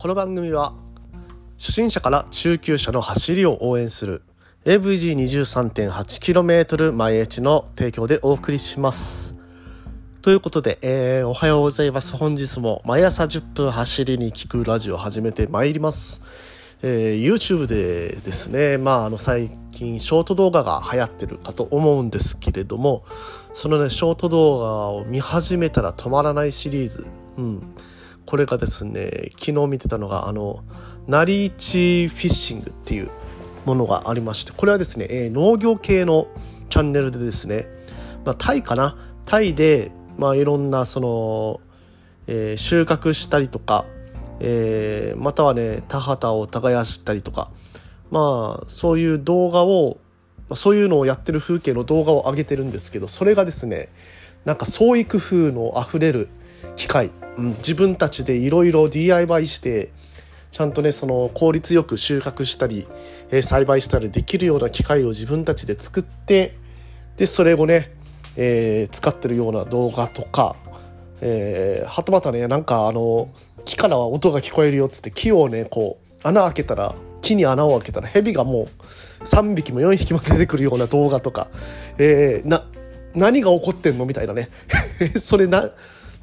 この番組は初心者から中級者の走りを応援する AVG23.8km 毎日の提供でお送りします。ということで、えー、おはようございます。本日も毎朝10分走りに聞くラジオを始めてまいります。えー、YouTube でですね、まあ、あの最近ショート動画が流行ってるかと思うんですけれどもそのねショート動画を見始めたら止まらないシリーズ、うん、これがですね昨日見てたのがあのナリーチフィッシングっていうものがありましてこれはですね、え、農業系のチャンネルでですね、まあ、タイかな？タイで、まあ、いろんなその、えー、収穫したりとかえー、またはね田畑を耕したりとかまあそういう動画をそういうのをやってる風景の動画を上げてるんですけどそれがですねなんか創意工夫のあふれる機械、うん、自分たちでいろいろ DIY してちゃんとねその効率よく収穫したり、えー、栽培したりできるような機械を自分たちで作ってでそれをね、えー、使ってるような動画とかえー、はたまたねなんかあの木からは音が聞こえるよっつって木をねこう穴開けたら木に穴を開けたら蛇がもう3匹も4匹も出てくるような動画とか、えー、な何が起こってんのみたいなね。それな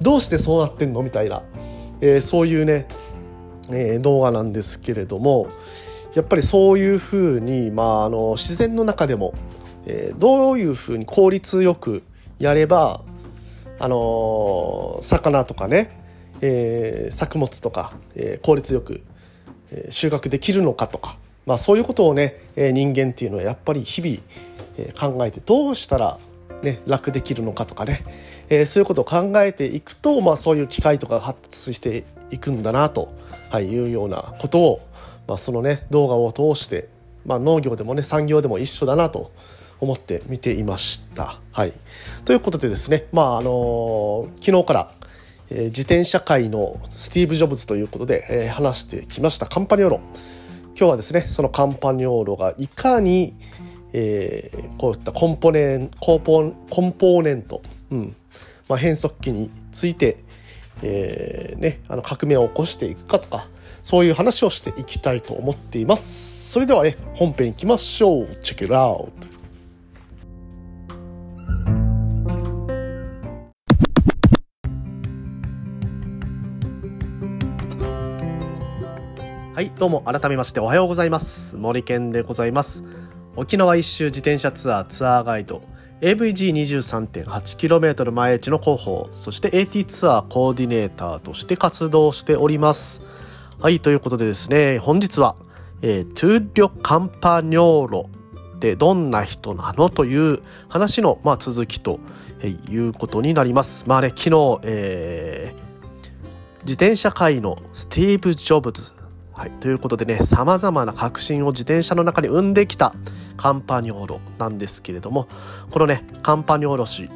どうしてそうなってんの？みたいな、えー、そういうね、えー、動画なんですけれどもやっぱりそういうふうに、まあ、あの自然の中でも、えー、どういうふうに効率よくやればあの、魚とかね、えー、作物とか、えー、効率よく、収穫できるのかとか、まあ、そういうことをね、人間っていうのはやっぱり日々、考えてどうしたら、ね、楽できるのかとかね、えそういうことを考えていくと、まあ、そういう機械とかが発達していくんだなと、はい、いうようなことを、まあ、そのね動画を通して、まあ、農業でもね産業でも一緒だなと思って見ていました。はい、ということでですね、まああの昨日から、えー、自転車界のスティーブ・ジョブズということで、えー、話してきましたカンパニオーロ。今日はですねそのカンパニオーロがいかに、えー、こういったコンポネンコンポコンポーネント、うんまあ、変速機について、えーね、あの革命を起こしていくかとかそういう話をしていきたいと思っています。それではね、本編いきましょう。Check it out! はいどうも改めましておはようございます森健でございます沖縄一周自転車ツアーツアーガイド AVG23.8km 前地の広報そして AT ツアーコーディネーターとして活動しております。はいということでですね本日は、えー、トゥーリョ・カンパニョーロってどんな人なのという話の、まあ、続きということになります。まあね昨日、えー、自転車界のスティーブ・ジョブズはい、ということでねさまざまな革新を自転車の中に生んできたカンパニョーロなんですけれどもこのねカンパニョーロ氏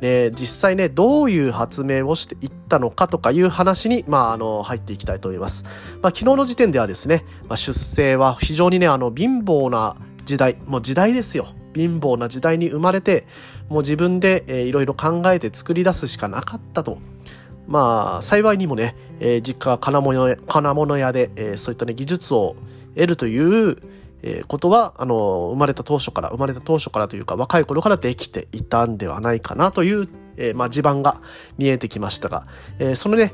ね、実際ねどういう発明をしていったのかとかいう話に、まあ、あの入っていきたいと思います。まあ、昨日の時点ではですね、まあ、出生は非常にねあの貧乏な時代もう時代ですよ貧乏な時代に生まれてもう自分で、いろいろ考えて作り出すしかなかったとまあ幸いにもね、えー、実家は金物金物屋で、えー、そういったね技術を得るという、えー、ことはあの生まれた当初から生まれた当初からというか若い頃からできていたんではないかなという、えー、まあ、地盤が見えてきましたが、えー、そのね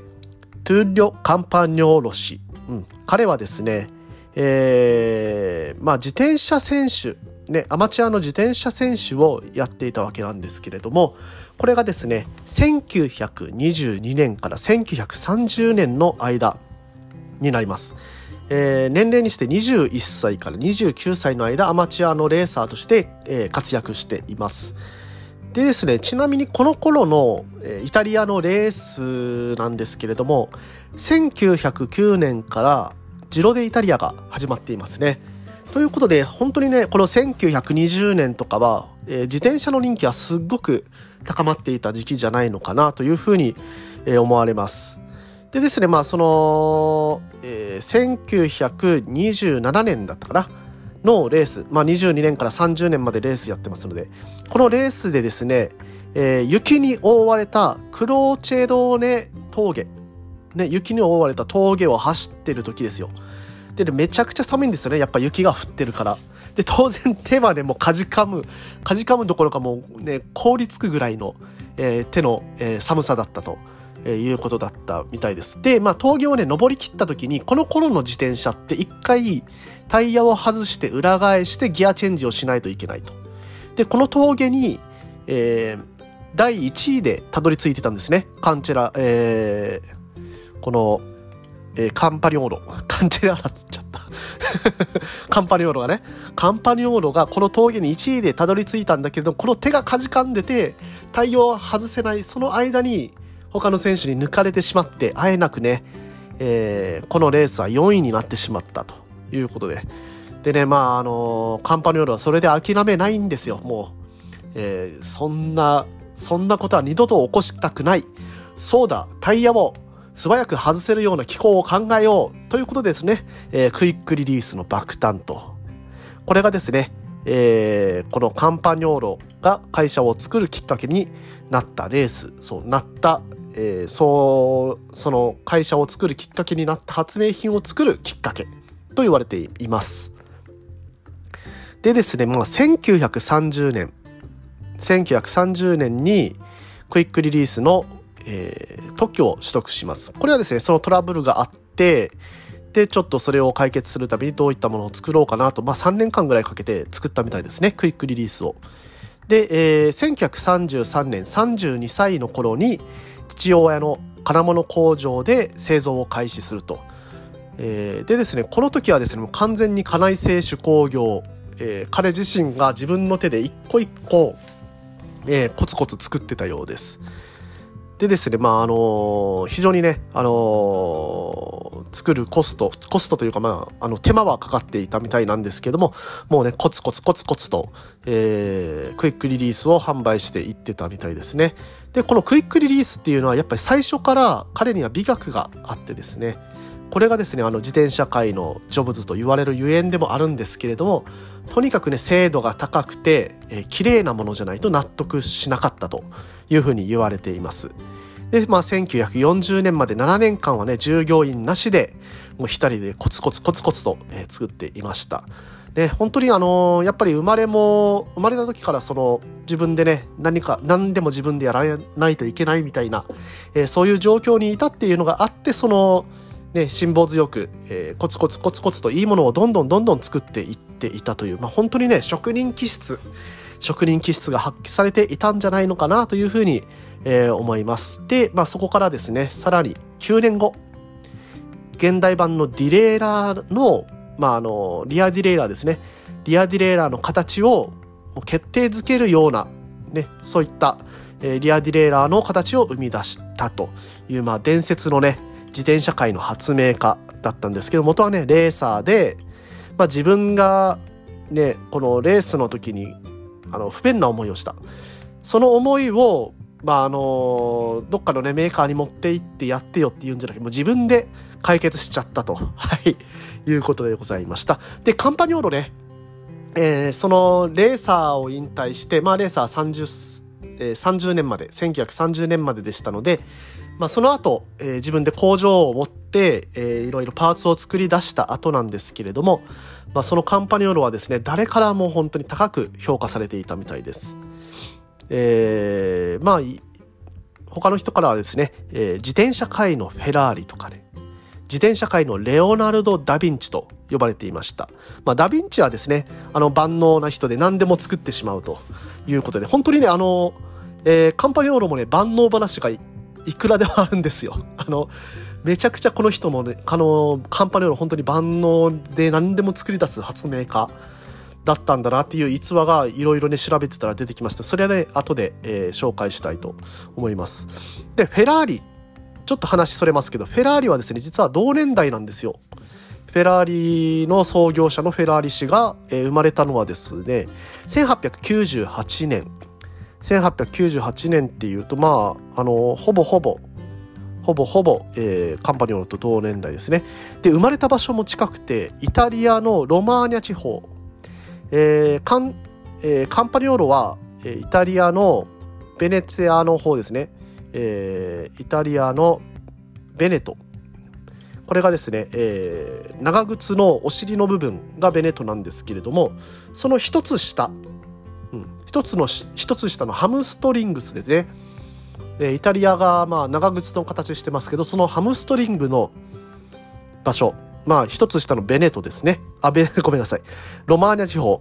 トゥーリョ・カンパニョーロ氏、うん、彼はですね、えーまあ、自転車選手ね、アマチュアの自転車選手をやっていたわけなんですけれどもこれがですね1922年から1930年の間になります。えー、年齢にして21歳から29歳の間アマチュアのレーサーとして、えー、活躍しています。でですねちなみにこの頃の、えー、イタリアのレースなんですけれども1909年からジロデイタリアが始まっていますね。ということで本当にねこの1920年とかは、えー、自転車の人気はすっごく高まっていた時期じゃないのかなというふうに、えー、思われます。でですねまあその、えー、1927年だったかなのレース、まあ、22年から30年までレースやってますのでこのレースでですね、えー、雪に覆われたクローチェドーネ峠ね、雪に覆われた峠を走ってる時ですよ。で、めちゃくちゃ寒いんですよね。やっぱ雪が降ってるから。で、当然手はね、もうかじかむ、かじかむどころかもうね、凍りつくぐらいの、えー、手の、えー、寒さだったと。えー、いうことだったみたいです。で、まあ、峠をね、登り切った時に、この頃の自転車って一回タイヤを外して裏返してギアチェンジをしないといけないと。で、この峠に、えー、第1位でたどり着いてたんですね。カンチェラ、えー、この、えー、カンパニョーロ。カンチェラーラっつっちゃった。カンパニョーロがね。カンパニョーロがこの峠に1位でたどり着いたんだけれど、この手がかじかんでて、対応を外せない、その間に、他の選手に抜かれてしまって、あえなくね、えー、このレースは4位になってしまったということで。でね、まあ、あのー、カンパニョーロはそれで諦めないんですよ、もう。えー、そんな、そんなことは二度と起こしたくない。そうだ、タイヤを素早く外せるような機構を考えようということですね、えー、クイックリリースの爆誕と。これがですね、えー、このカンパニョーロが会社を作るきっかけになったレース、そうなった、えー、そうその会社を作るきっかけになった発明品を作るきっかけと言われています。でですね、まあ、1930年1930年にクイックリリースの、えー、特許を取得します。これはですねそのトラブルがあってでちょっとそれを解決するためにどういったものを作ろうかなと、まあ、3年間ぐらいかけて作ったみたいですねクイックリリースを。で、えー、1933年32歳の頃に父親の金物工場で製造を開始すると。えー、でですね、この時はですね、もう完全に家内製手工業、えー、彼自身が自分の手で一個一個、えー、コツコツ作ってたようです。でですね、まあ、あの、非常にね、あの、作るコスト、コストというか、まあ、あの、手間はかかっていたみたいなんですけども、もうね、コツコツコツコツと、えー、クイックリリースを販売していってたみたいですね。で、このクイックリリースっていうのは、やっぱり最初から彼には美学があってですね、これがですね、あの自転車界のジョブズと言われるゆえんでもあるんですけれども、とにかくね、精度が高くて、えー、綺麗なものじゃないと納得しなかったというふうに言われています。で、まあ、1940年まで7年間はね、従業員なしで、もう一人でコツコツコツコツと、えー、作っていました。で、本当にあのー、やっぱり生まれも、生まれた時からその、自分でね、何か、何でも自分でやらないといけないみたいな、えー、そういう状況にいたっていうのがあって、その、ね、辛抱強く、えー、コツコツコツコツといいものをどんどんどんどん作っていっていたという、まあ、本当にね、職人気質、職人気質が発揮されていたんじゃないのかなというふうに、えー、思います。で、まあ、そこからですね、さらに9年後、現代版のディレイラーの、まあ、あの、リアディレイラーですね。リアディレイラーの形を決定づけるような、ね、そういった、え、リアディレイラーの形を生み出したという、まあ、伝説のね、自転車界の発明家だったんですけど、元はね、レーサーで、まあ、自分がね、このレースの時に、あの、不便な思いをした。その思いを、まあ、あの、どっかのね、メーカーに持って行ってやってよって言うんじゃなくて、もう自分で解決しちゃったと、はい、いうことでございました。で、カンパニョーロね、えー、そのレーサーを引退して、まあ、レーサー30、えー、30年まで、1930年まででしたので、まあ、その後、えー、自分で工場を持って、えー、いろいろパーツを作り出した後なんですけれども、まあ、そのカンパニョーロはですね、誰からも本当に高く評価されていたみたいです。えー、まあ、他の人からはですね、えー、自転車界のフェラーリとかね、自転車界のレオナルド・ダ・ヴィンチと呼ばれていました。まあ、ダ・ヴィンチはですね、あの万能な人で何でも作ってしまうということで、本当にね、あの、えー、カンパニョーロもね、万能話がいくらでもあるんですよ。あの、めちゃくちゃこの人もね、あの、カンパニョーロ本当に万能で何でも作り出す発明家だったんだなっていう逸話がいろいろね調べてたら出てきました。それはね後で、えー、紹介したいと思います。でフェラーリちょっと話それますけどフェラーリはですね実は同年代なんですよ。フェラーリの創業者のフェラーリ氏が、えー、生まれたのはですね1898年。1898年っていうとまああのほぼほぼほぼほぼ、えー、カンパニョーロと同年代ですね。で、生まれた場所も近くて、イタリアのロマーニャ地方、えーカンえー、カンパニョーロは、えー、イタリアのベネツィアの方ですね、えー、イタリアのベネト。これがですね、えー、長靴のお尻の部分がベネトなんですけれどもその一つ下、一つの一つ下のハムストリングスですね、え、イタリアがまあ長靴の形してますけどそのハムストリングの場所まあ一つ下のベネトですね。あベ ごめんなさい。ロマーニャ地方。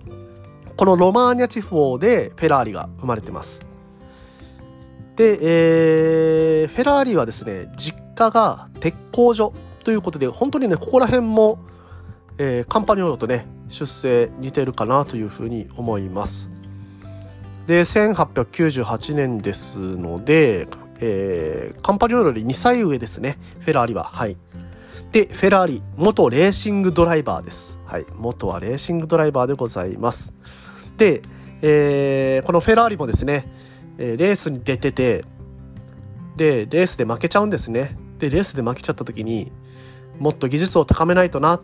このロマーニャ地方でフェラーリが生まれてます。で、えー、フェラーリはですね実家が鉄工所ということで本当にねここら辺も、えー、カンパニオロとね出生似てるかなというふうに思います。で1898年ですので、えー、カンパニオーロより2歳上ですね。フェラーリは。はい。でフェラーリ元レーシングドライバーです。はい。元はレーシングドライバーでございます。で、えー、このフェラーリもですねレースに出ててでレースで負けちゃうんですね。でレースで負けちゃった時にもっと技術を高めないとなっ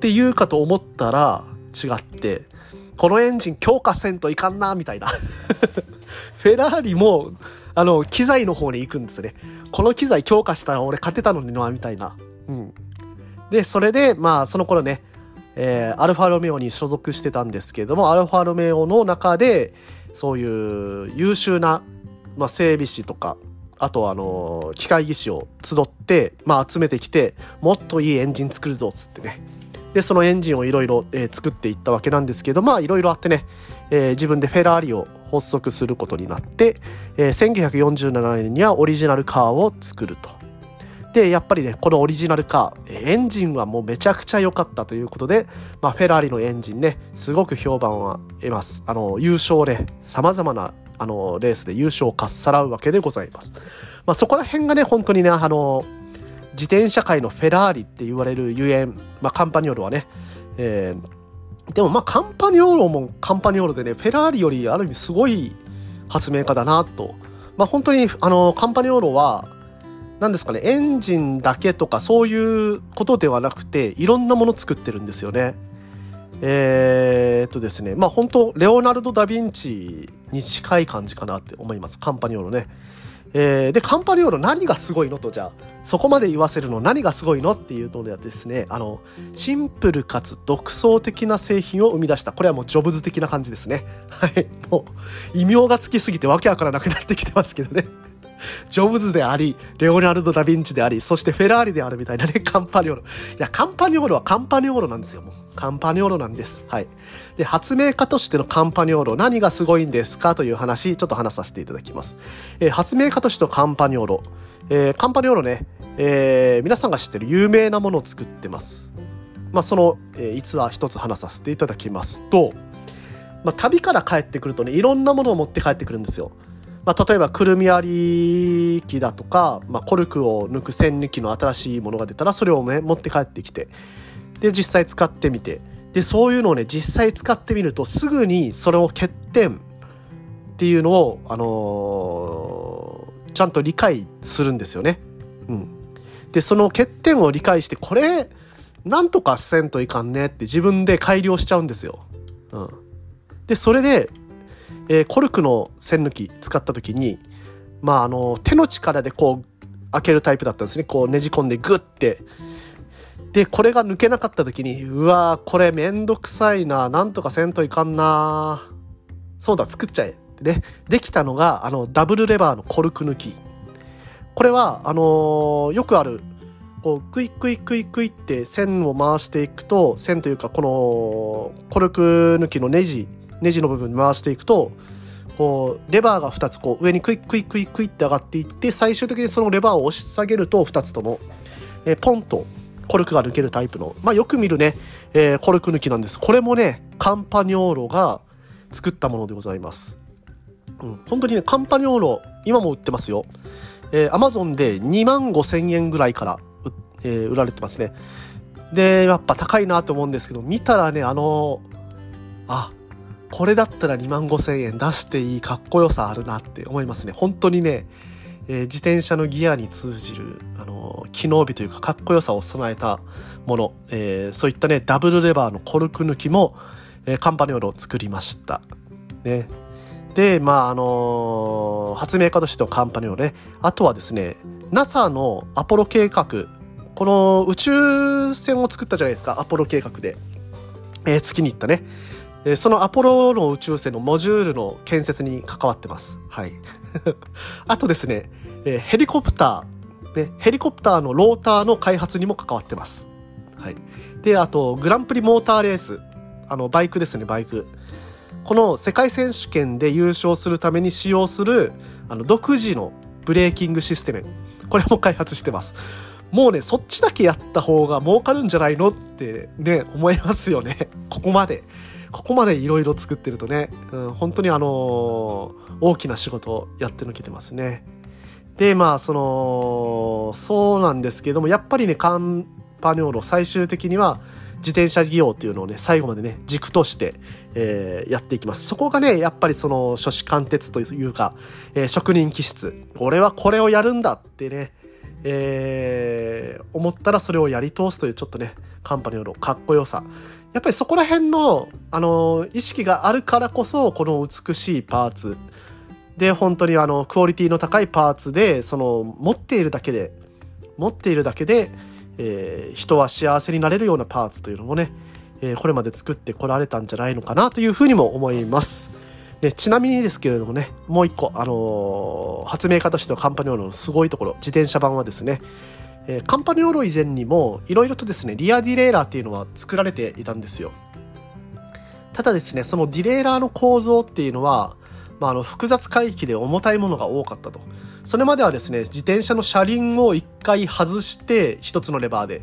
て言うかと思ったら違ってこのエンジン強化せんといかんなみたいな。フェラーリもあの機材の方に行くんですね。この機材強化したら俺勝てたのになみたいな。うん。でそれでまあその頃ねえー、アルファロメオに所属してたんですけれどもアルファロメオの中でそういう優秀な、まあ、整備士とかあとあの機械技師を集って、まあ、集めてきてもっといいエンジン作るぞっつってね。でそのエンジンをいろいろ作っていったわけなんですけどまあいろいろあってね、えー、自分でフェラーリを発足することになって、えー、1947年にはオリジナルカーを作ると。でやっぱりねこのオリジナルカーエンジンはもうめちゃくちゃ良かったということで、まあ、フェラーリのエンジンねすごく評判は得ますあの優勝ねさまざまなあのレースで優勝をかっさらうわけでございます。まあ、そこら辺がね本当にねあの自転車界のフェラーリって言われるゆえん、まあ、カンパニオールはね、えー、でもまあカンパニオールもカンパニオールでねフェラーリよりある意味すごい発明家だなと。まあ、本当にあのカンパニオールは何ですかねエンジンだけとかそういうことではなくていろんなもの作ってるんですよね。えー、っとですねまあ本当レオナルド・ダ・ヴィンチに近い感じかなって思います。カンパニオーロね。えー、でカンパニオーロ何がすごいの？とじゃあそこまで言わせるの？何がすごいの？っていうのではですねあのシンプルかつ独創的な製品を生み出した。これはもうジョブズ的な感じですね。はい。もう異名がつきすぎてわけわからなくなってきてますけどね。ジョブズであり、レオナルド・ダ・ヴィンチであり、そしてフェラーリであるみたいなね、カンパニオーロ。いや、カンパニオーロはカンパニオーロなんですよ、もう。カンパニオーロなんです。はい。で、発明家としてのカンパニオーロ、何がすごいんですかという話、ちょっと話させていただきます。えー、発明家としてのカンパニオーロ。えー、カンパニオーロね、えー、皆さんが知ってる有名なものを作ってます。まあ、その、えー、逸話一つ話させていただきますと、まあ、旅から帰ってくるとね、いろんなものを持って帰ってくるんですよ。まあ、例えばくるみ割り機だとか、まあ、コルクを抜く栓抜きの新しいものが出たらそれをね持って帰ってきてで実際使ってみてでそういうのをね実際使ってみるとすぐにそれを欠点っていうのを、あのー、ちゃんと理解するんですよね。うん、でその欠点を理解してこれなんとかせんといかんねって自分で改良しちゃうんですよ。うん、でそれでえー、コルクの栓抜き使った時に、まあ、あの、手の力でこう、開けるタイプだったんですね。こうねじ込んでグッて。で、これが抜けなかった時に、うわーこれめんどくさいな。なんとかせんといかんな。そうだ、作っちゃえ。ってね。できたのが、あの、ダブルレバーのコルク抜き。これは、あのー、よくある、こう、クイクイクイクイって線を回していくと、線というか、この、コルク抜きのネジネジの部分に回していくとこうレバーが2つこう上にクイックイックイックイって上がっていって最終的にそのレバーを押し下げると2つとも、え、ポンとコルクが抜けるタイプの、まあ、よく見るね、え、コルク抜きなんです。これもねカンパニョーロが作ったものでございます、うん、本当にねカンパニョーロ今も売ってますよ。えー、Amazon で2万5千円ぐらいから、え、売られてますね。でやっぱ高いなと思うんですけど見たらねあのあこれだったら2万5千円出していいかっこよさあるなって思いますね。本当にね、えー、自転車のギアに通じる、あのー、機能美というかかっこよさを備えたもの、えー、そういったね、ダブルレバーのコルク抜きも、えー、カンパネオロを作りました。ね。で、まあ、あの、発明家としてのカンパネオロね。あとはですね、NASA のアポロ計画この宇宙船を作ったじゃないですか、アポロ計画で。えー、月に行ったね。そのアポロの宇宙船のモジュールの建設に関わってます。はい。あとですね、ヘリコプター、ね、ヘリコプターのローターの開発にも関わってます。はい。で、あと、グランプリモーターレース。あの、バイクですね、バイク。この世界選手権で優勝するために使用する、あの、独自のブレーキングシステム。これも開発してます。もうね、そっちだけやった方が儲かるんじゃないのってね、思いますよね。ここまで。ここまでいろいろ作ってるとね、うん、本当にあの、大きな仕事をやってのけてますね。で、まあ、その、そうなんですけども、やっぱりね、カンパニョーロ最終的には自転車事業っていうのをね、最後までね、軸として、えー、やっていきます。そこがね、やっぱりその、初子貫徹というか、えー、職人気質。俺はこれをやるんだってね、えー、思ったらそれをやり通すというちょっとね、カンパニョーロかっこよさ。やっぱりそこら辺の、あの、意識があるからこそ、この美しいパーツ。で、本当にあの、クオリティの高いパーツで、その、持っているだけで、持っているだけで、えー、人は幸せになれるようなパーツというのもね、えー、これまで作ってこられたんじゃないのかなというふうにも思います。でちなみにですけれどもね、もう一個、あのー、発明家としてはカンパニオーロのすごいところ、自転車版はですね、えー、カンパニオーロ以前にも、いろいろとですね、リアディレイラーっていうのは作られていたんですよ。ただですね、そのディレイラーの構造っていうのは、まあ、あの複雑回帰で重たいものが多かったと。それまではですね、自転車の車輪を一回外して一つのレバーで。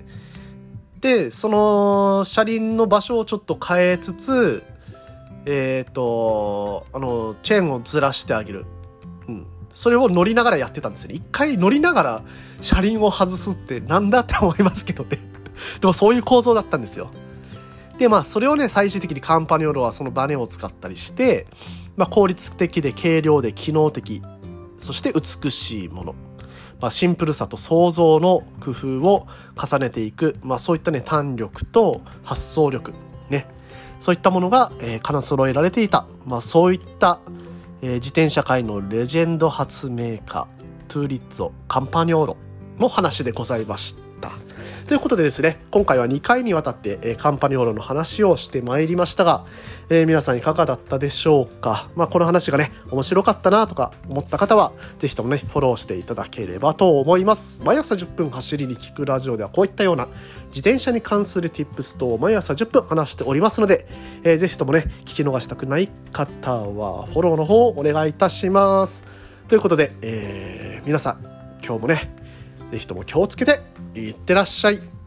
で、その車輪の場所をちょっと変えつつ、えっ、ー、と、あの、チェーンをずらしてあげる。それを乗りながらやってたんですよね。一回乗りながら車輪を外すってなんだって思いますけどね。でもそういう構造だったんですよ。で、まあ、それをね、最終的にカンパニオロはそのバネを使ったりして、まあ、効率的で軽量で機能的、そして美しいもの。まあ、シンプルさと創造の工夫を重ねていく、まあ、そういったね、弾力と発想力、ね。そういったものが、えー、兼揃えられていた。まあ、そういった、えー、自転車界のレジェンド発明家、トゥーリッツォ・カンパニョーロの話でございました。ということでですね、今回は2回にわたって、えー、カンパニオーロの話をしてまいりましたが、えー、皆さんいかがだったでしょうか？まあ、この話がね、面白かったなとか思った方は、ぜひともね、フォローしていただければと思います。毎朝10分走りに聞くラジオではこういったような自転車に関する tips と毎朝10分話しておりますので、えー、ぜひともね、聞き逃したくない方はフォローの方をお願いいたします。ということで、えー、皆さん、今日もね、ぜひとも気をつけていってらっしゃい。